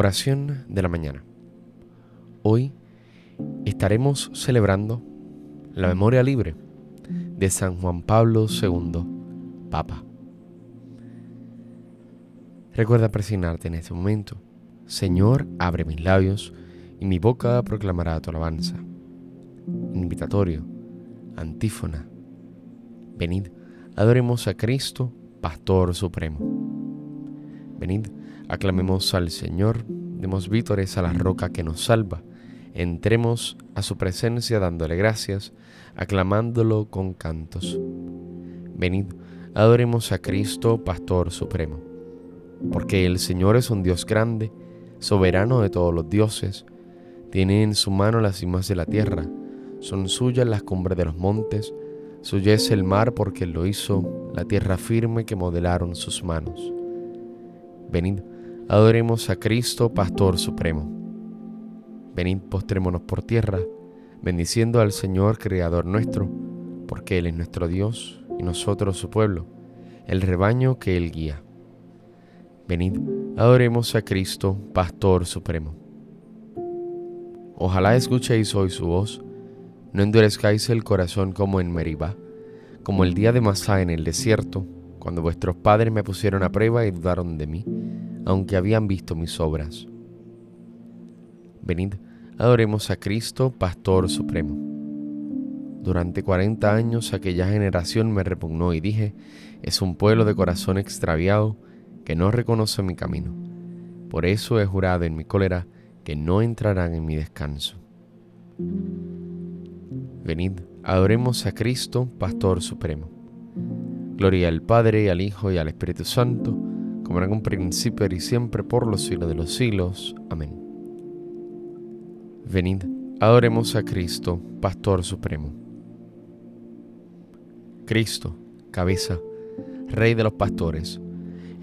Oración de la mañana. Hoy estaremos celebrando la memoria libre de San Juan Pablo II, Papa. Recuerda presignarte en este momento. Señor, abre mis labios y mi boca proclamará tu alabanza. Invitatorio, antífona. Venid, adoremos a Cristo, Pastor Supremo. Venid, Aclamemos al Señor, demos vítores a la roca que nos salva, entremos a su presencia dándole gracias, aclamándolo con cantos. Venid, adoremos a Cristo, Pastor Supremo, porque el Señor es un Dios grande, soberano de todos los dioses, tiene en su mano las cimas de la tierra, son suyas las cumbres de los montes, suya es el mar porque lo hizo, la tierra firme que modelaron sus manos. Venid, Adoremos a Cristo, Pastor Supremo. Venid, postrémonos por tierra, bendiciendo al Señor, Creador nuestro, porque Él es nuestro Dios y nosotros su pueblo, el rebaño que Él guía. Venid, adoremos a Cristo, Pastor Supremo. Ojalá escuchéis hoy su voz, no endurezcáis el corazón como en Meribá, como el día de Masá en el desierto, cuando vuestros padres me pusieron a prueba y dudaron de mí aunque habían visto mis obras. Venid, adoremos a Cristo, Pastor Supremo. Durante cuarenta años aquella generación me repugnó y dije, es un pueblo de corazón extraviado que no reconoce mi camino. Por eso he jurado en mi cólera que no entrarán en mi descanso. Venid, adoremos a Cristo, Pastor Supremo. Gloria al Padre, al Hijo y al Espíritu Santo, como en un principio y siempre por los siglos de los siglos. Amén. Venid, adoremos a Cristo, Pastor Supremo. Cristo, cabeza, Rey de los pastores,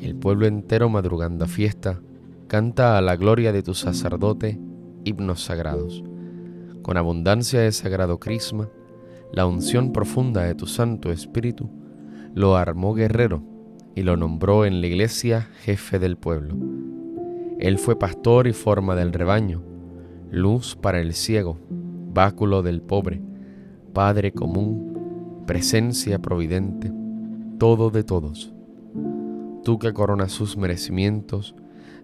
el pueblo entero madrugando a fiesta, canta a la gloria de tu sacerdote himnos sagrados. Con abundancia de sagrado crisma, la unción profunda de tu Santo Espíritu lo armó guerrero y lo nombró en la iglesia jefe del pueblo. Él fue pastor y forma del rebaño, luz para el ciego, báculo del pobre, Padre común, presencia providente, todo de todos. Tú que coronas sus merecimientos,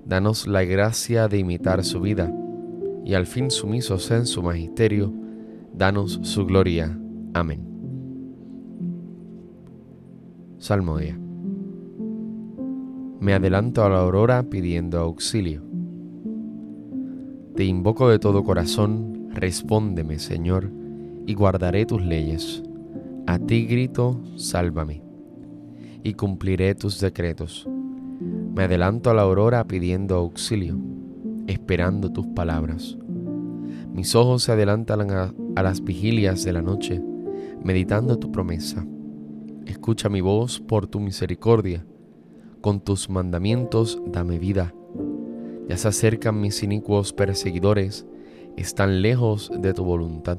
danos la gracia de imitar su vida, y al fin sumisos en su magisterio, danos su gloria. Amén. Salmodia me adelanto a la aurora pidiendo auxilio. Te invoco de todo corazón, respóndeme, Señor, y guardaré tus leyes. A ti grito, sálvame, y cumpliré tus decretos. Me adelanto a la aurora pidiendo auxilio, esperando tus palabras. Mis ojos se adelantan a, a las vigilias de la noche, meditando tu promesa. Escucha mi voz por tu misericordia con tus mandamientos dame vida. Ya se acercan mis inicuos perseguidores, están lejos de tu voluntad.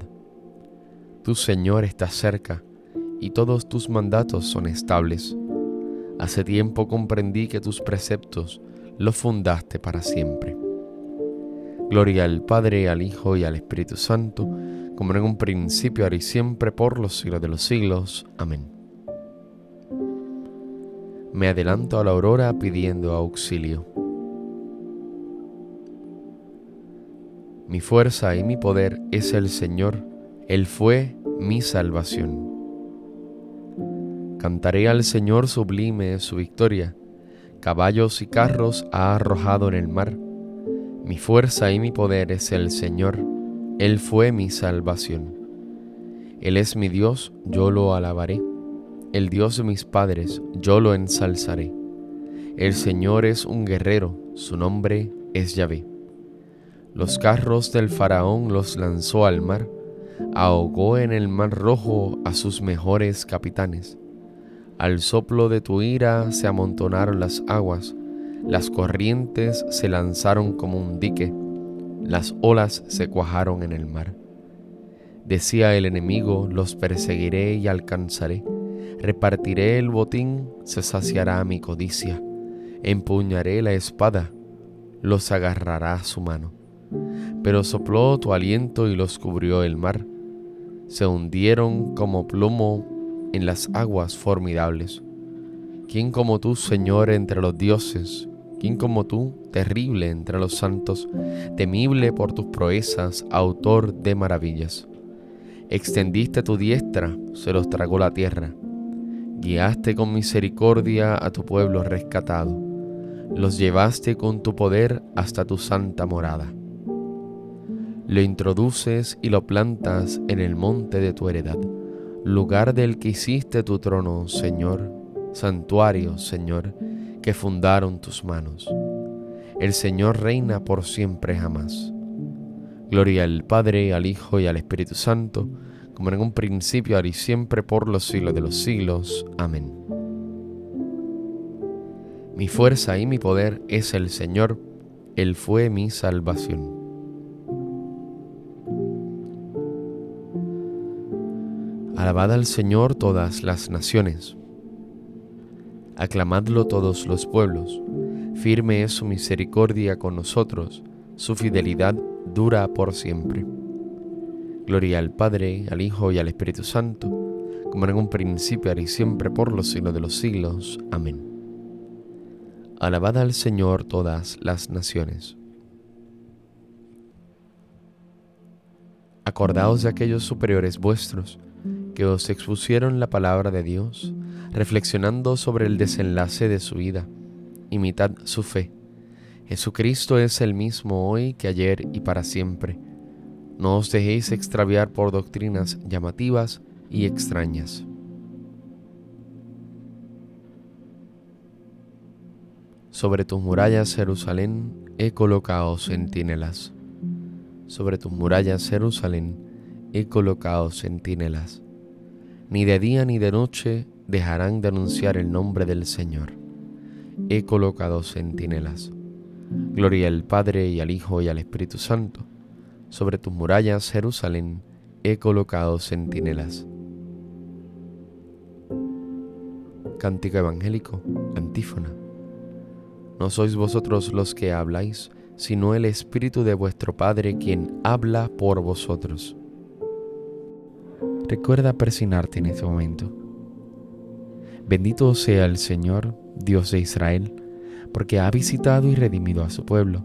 Tu Señor está cerca, y todos tus mandatos son estables. Hace tiempo comprendí que tus preceptos los fundaste para siempre. Gloria al Padre, al Hijo y al Espíritu Santo, como en un principio, ahora y siempre, por los siglos de los siglos. Amén me adelanto a la aurora pidiendo auxilio. Mi fuerza y mi poder es el Señor, Él fue mi salvación. Cantaré al Señor sublime su victoria, caballos y carros ha arrojado en el mar. Mi fuerza y mi poder es el Señor, Él fue mi salvación. Él es mi Dios, yo lo alabaré el Dios de mis padres, yo lo ensalzaré. El Señor es un guerrero, su nombre es Yahvé. Los carros del faraón los lanzó al mar, ahogó en el mar rojo a sus mejores capitanes. Al soplo de tu ira se amontonaron las aguas, las corrientes se lanzaron como un dique, las olas se cuajaron en el mar. Decía el enemigo, los perseguiré y alcanzaré Repartiré el botín, se saciará mi codicia. Empuñaré la espada, los agarrará su mano. Pero sopló tu aliento y los cubrió el mar. Se hundieron como plomo en las aguas formidables. ¿Quién como tú, Señor, entre los dioses? ¿Quién como tú, terrible entre los santos, temible por tus proezas, autor de maravillas? Extendiste tu diestra, se los tragó la tierra. Guiaste con misericordia a tu pueblo rescatado. Los llevaste con tu poder hasta tu santa morada. Lo introduces y lo plantas en el monte de tu heredad, lugar del que hiciste tu trono, Señor, santuario, Señor, que fundaron tus manos. El Señor reina por siempre jamás. Gloria al Padre, al Hijo y al Espíritu Santo, como en un principio, ahora y siempre, por los siglos de los siglos. Amén. Mi fuerza y mi poder es el Señor, Él fue mi salvación. Alabad al Señor todas las naciones. Aclamadlo todos los pueblos. Firme es su misericordia con nosotros, su fidelidad dura por siempre. Gloria al Padre, al Hijo y al Espíritu Santo, como en un principio, ahora y siempre, por los siglos de los siglos. Amén. Alabad al Señor todas las naciones. Acordaos de aquellos superiores vuestros, que os expusieron la palabra de Dios, reflexionando sobre el desenlace de su vida. Imitad su fe. Jesucristo es el mismo hoy que ayer y para siempre. No os dejéis extraviar por doctrinas llamativas y extrañas. Sobre tus murallas, Jerusalén, he colocado centinelas. Sobre tus murallas, Jerusalén, he colocado centinelas ni de día ni de noche dejarán de anunciar el nombre del Señor. He colocado centinelas. Gloria al Padre y al Hijo y al Espíritu Santo. Sobre tus murallas, Jerusalén, he colocado centinelas. Cántico evangélico, antífona. No sois vosotros los que habláis, sino el Espíritu de vuestro Padre quien habla por vosotros. Recuerda persignarte en este momento. Bendito sea el Señor, Dios de Israel, porque ha visitado y redimido a su pueblo,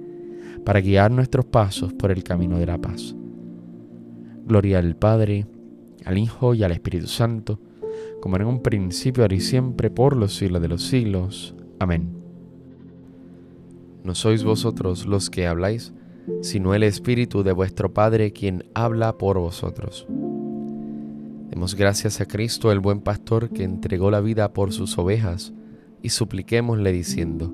para guiar nuestros pasos por el camino de la paz. Gloria al Padre, al Hijo y al Espíritu Santo, como en un principio, ahora y siempre, por los siglos de los siglos. Amén. No sois vosotros los que habláis, sino el Espíritu de vuestro Padre quien habla por vosotros. Demos gracias a Cristo, el buen pastor, que entregó la vida por sus ovejas, y supliquémosle diciendo,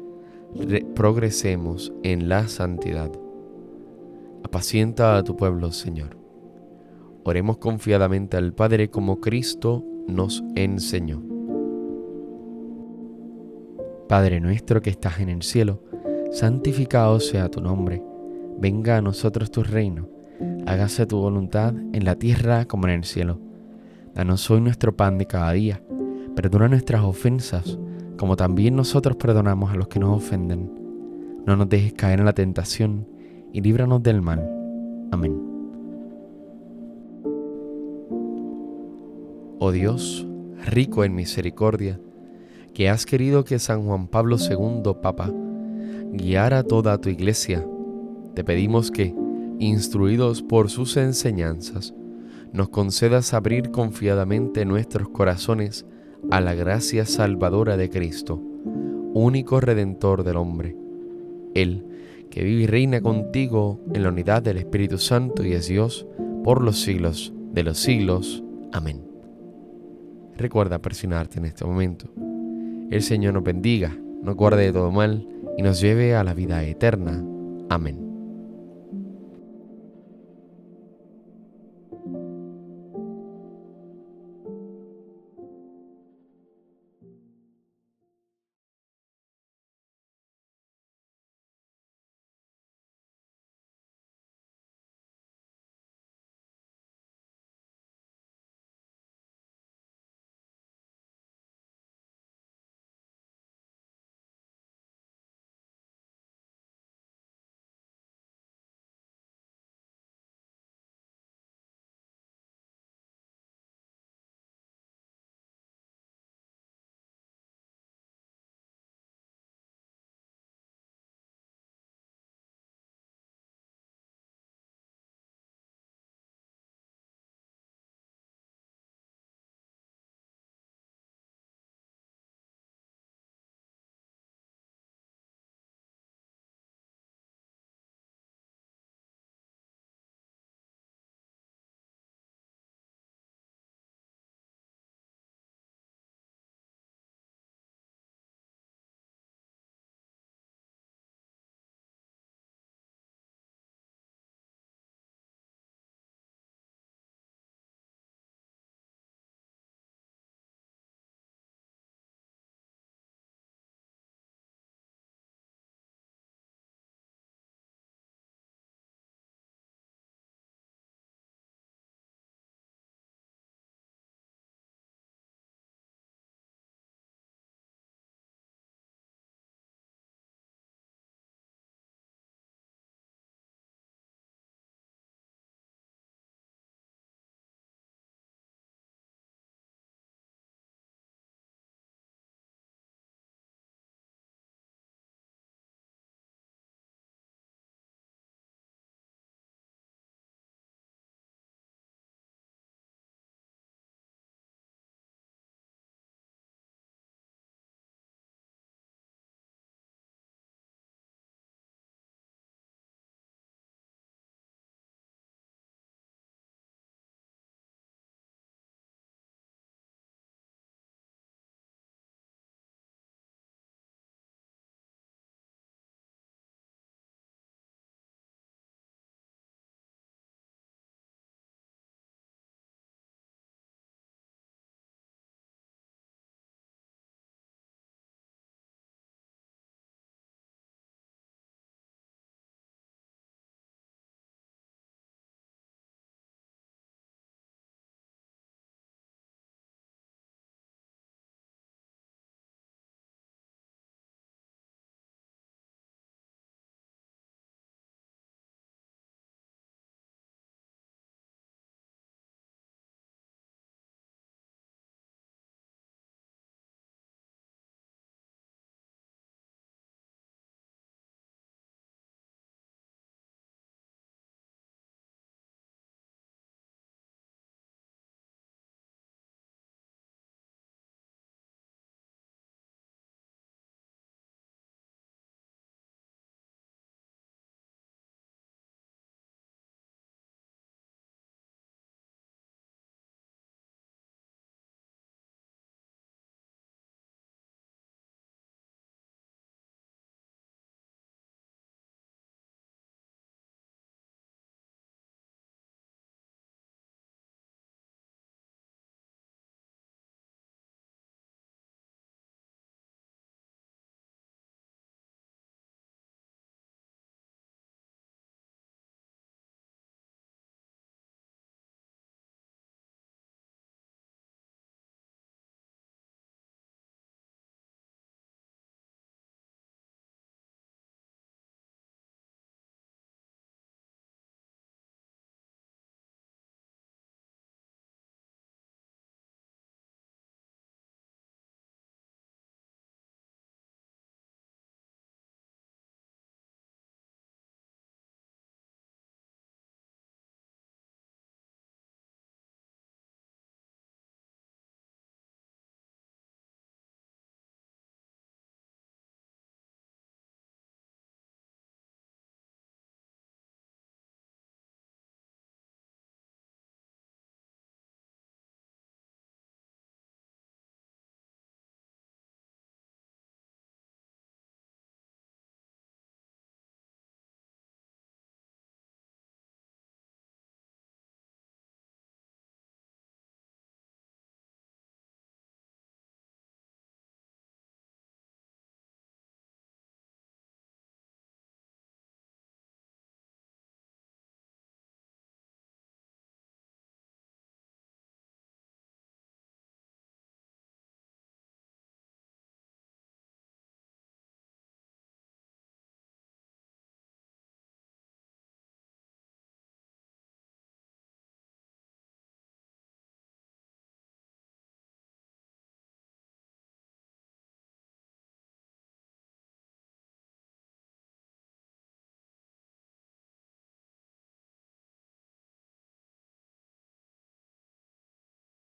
progresemos en la santidad. Apacienta a tu pueblo, Señor. Oremos confiadamente al Padre como Cristo nos enseñó. Padre nuestro que estás en el cielo, santificado sea tu nombre, venga a nosotros tu reino, hágase tu voluntad en la tierra como en el cielo. Danos hoy nuestro pan de cada día, perdona nuestras ofensas, como también nosotros perdonamos a los que nos ofenden. No nos dejes caer en la tentación, y líbranos del mal. Amén. Oh Dios, rico en misericordia, que has querido que San Juan Pablo II, Papa, guiara toda tu iglesia, te pedimos que, instruidos por sus enseñanzas, nos concedas abrir confiadamente nuestros corazones a la gracia salvadora de Cristo, único redentor del hombre. Él, que vive y reina contigo en la unidad del Espíritu Santo y es Dios por los siglos de los siglos. Amén. Recuerda presionarte en este momento. El Señor nos bendiga, nos guarde de todo mal y nos lleve a la vida eterna. Amén.